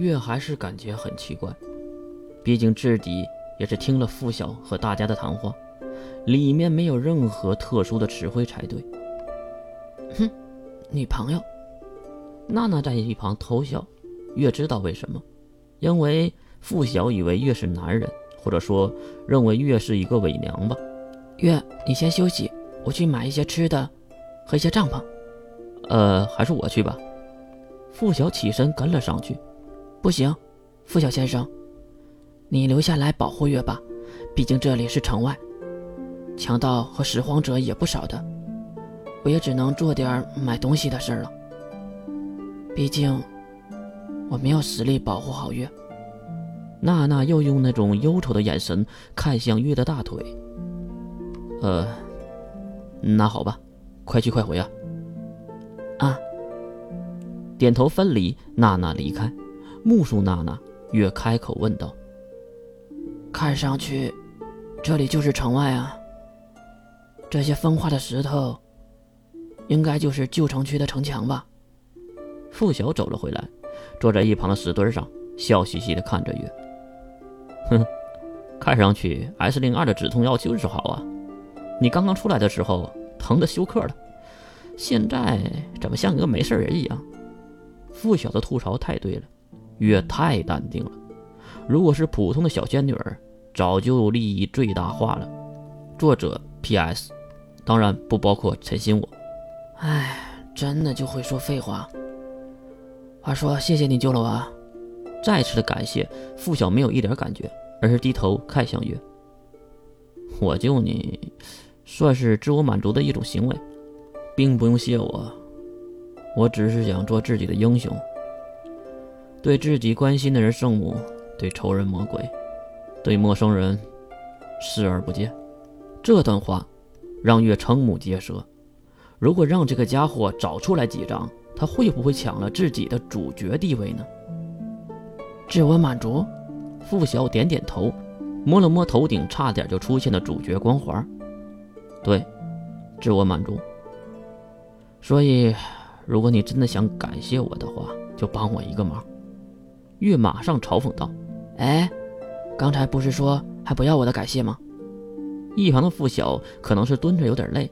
月还是感觉很奇怪，毕竟自己也是听了付晓和大家的谈话，里面没有任何特殊的词汇才对。哼，女朋友。娜娜在一旁偷笑，月知道为什么，因为付晓以为月是男人，或者说认为月是一个伪娘吧。月，你先休息，我去买一些吃的和一些帐篷。呃，还是我去吧。付晓起身跟了上去。不行，付晓先生，你留下来保护月吧，毕竟这里是城外，强盗和拾荒者也不少的。我也只能做点买东西的事了。毕竟我没有实力保护好月。娜娜又用那种忧愁的眼神看向月的大腿。呃，那好吧，快去快回啊！啊！点头分离，娜娜离开。目送娜娜，月开口问道：“看上去，这里就是城外啊。这些风化的石头，应该就是旧城区的城墙吧？”付晓走了回来，坐在一旁的石墩上，笑嘻嘻地看着月。哼，看上去 S 零二的止痛药就是好啊！你刚刚出来的时候疼得休克了，现在怎么像一个没事人一样？付晓的吐槽太对了。月太淡定了，如果是普通的小仙女儿，早就利益最大化了。作者 P.S. 当然不包括陈心我。唉，真的就会说废话。话说，谢谢你救了我。再次的感谢，付晓没有一点感觉，而是低头看向月。我救你，算是自我满足的一种行为，并不用谢我。我只是想做自己的英雄。对自己关心的人圣母，对仇人魔鬼，对陌生人视而不见。这段话让月瞠目结舌。如果让这个家伙找出来几张，他会不会抢了自己的主角地位呢？自我满足。付晓点点头，摸了摸头顶差点就出现的主角光环。对，自我满足。所以，如果你真的想感谢我的话，就帮我一个忙。月马上嘲讽道：“哎，刚才不是说还不要我的感谢吗？”一旁的付晓可能是蹲着有点累，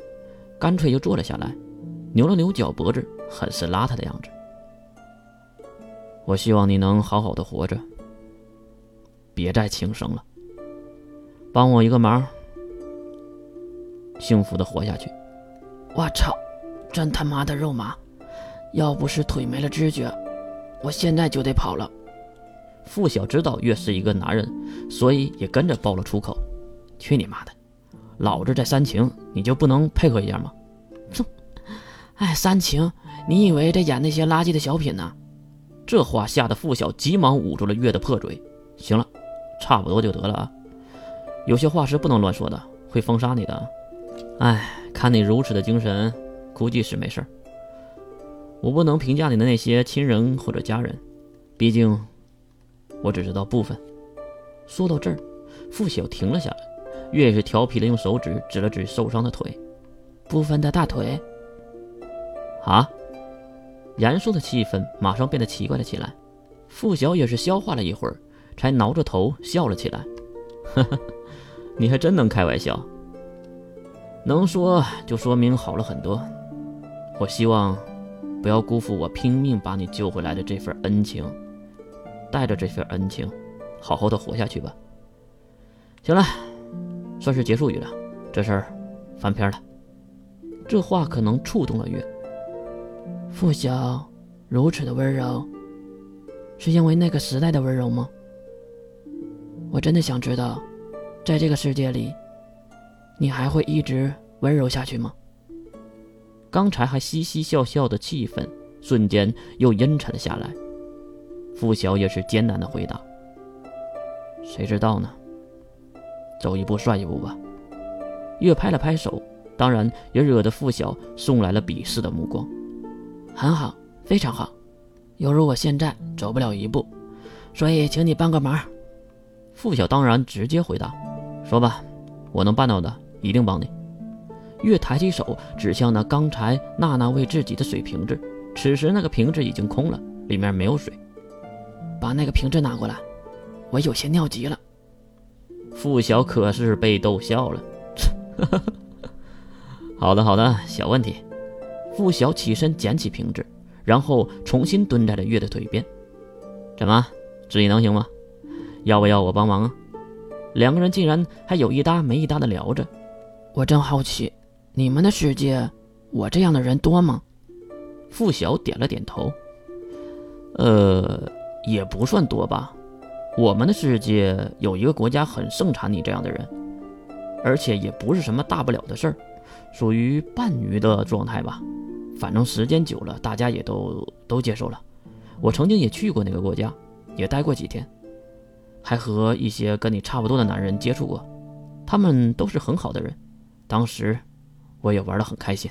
干脆就坐了下来，扭了扭脚脖子，很是邋遢的样子。我希望你能好好的活着，别再轻生了。帮我一个忙，幸福的活下去。我操，真他妈的肉麻！要不是腿没了知觉，我现在就得跑了。付晓知道月是一个男人，所以也跟着爆了出口：“去你妈的！老子在煽情，你就不能配合一下吗？”哼！哎，煽情？你以为在演那些垃圾的小品呢？这话吓得付晓急忙捂住了月的破嘴。行了，差不多就得了啊。有些话是不能乱说的，会封杀你的。哎，看你如此的精神，估计是没事儿我不能评价你的那些亲人或者家人，毕竟……我只知道部分。说到这儿，付晓停了下来，越是调皮的用手指指了指受伤的腿，部分的大腿。啊！严肃的气氛马上变得奇怪了起来。付晓也是消化了一会儿，才挠着头笑了起来。呵呵，你还真能开玩笑。能说就说明好了很多。我希望不要辜负我拼命把你救回来的这份恩情。带着这份恩情，好好的活下去吧。行了，算是结束语了。这事儿翻篇了。这话可能触动了月。付晓如此的温柔，是因为那个时代的温柔吗？我真的想知道，在这个世界里，你还会一直温柔下去吗？刚才还嘻嘻笑笑的气氛，瞬间又阴沉了下来。付晓也是艰难的回答：“谁知道呢？走一步算一步吧。”月拍了拍手，当然也惹得付晓送来了鄙视的目光。很好，非常好。犹如我现在走不了一步，所以请你帮个忙。付晓当然直接回答：“说吧，我能办到的，一定帮你。”月抬起手指向那刚才娜娜喂自己的水瓶子，此时那个瓶子已经空了，里面没有水。把那个瓶子拿过来，我有些尿急了。付晓可是被逗笑了。好的好的，小问题。付晓起身捡起瓶子，然后重新蹲在了月的腿边。怎么，自己能行吗？要不要我帮忙啊？两个人竟然还有一搭没一搭的聊着。我真好奇，你们的世界，我这样的人多吗？付晓点了点头。呃，也不算多吧。我们的世界有一个国家很盛产你这样的人，而且也不是什么大不了的事儿，属于半鱼的状态吧。反正时间久了，大家也都都接受了。我曾经也去过那个国家，也待过几天，还和一些跟你差不多的男人接触过，他们都是很好的人。当时我也玩得很开心。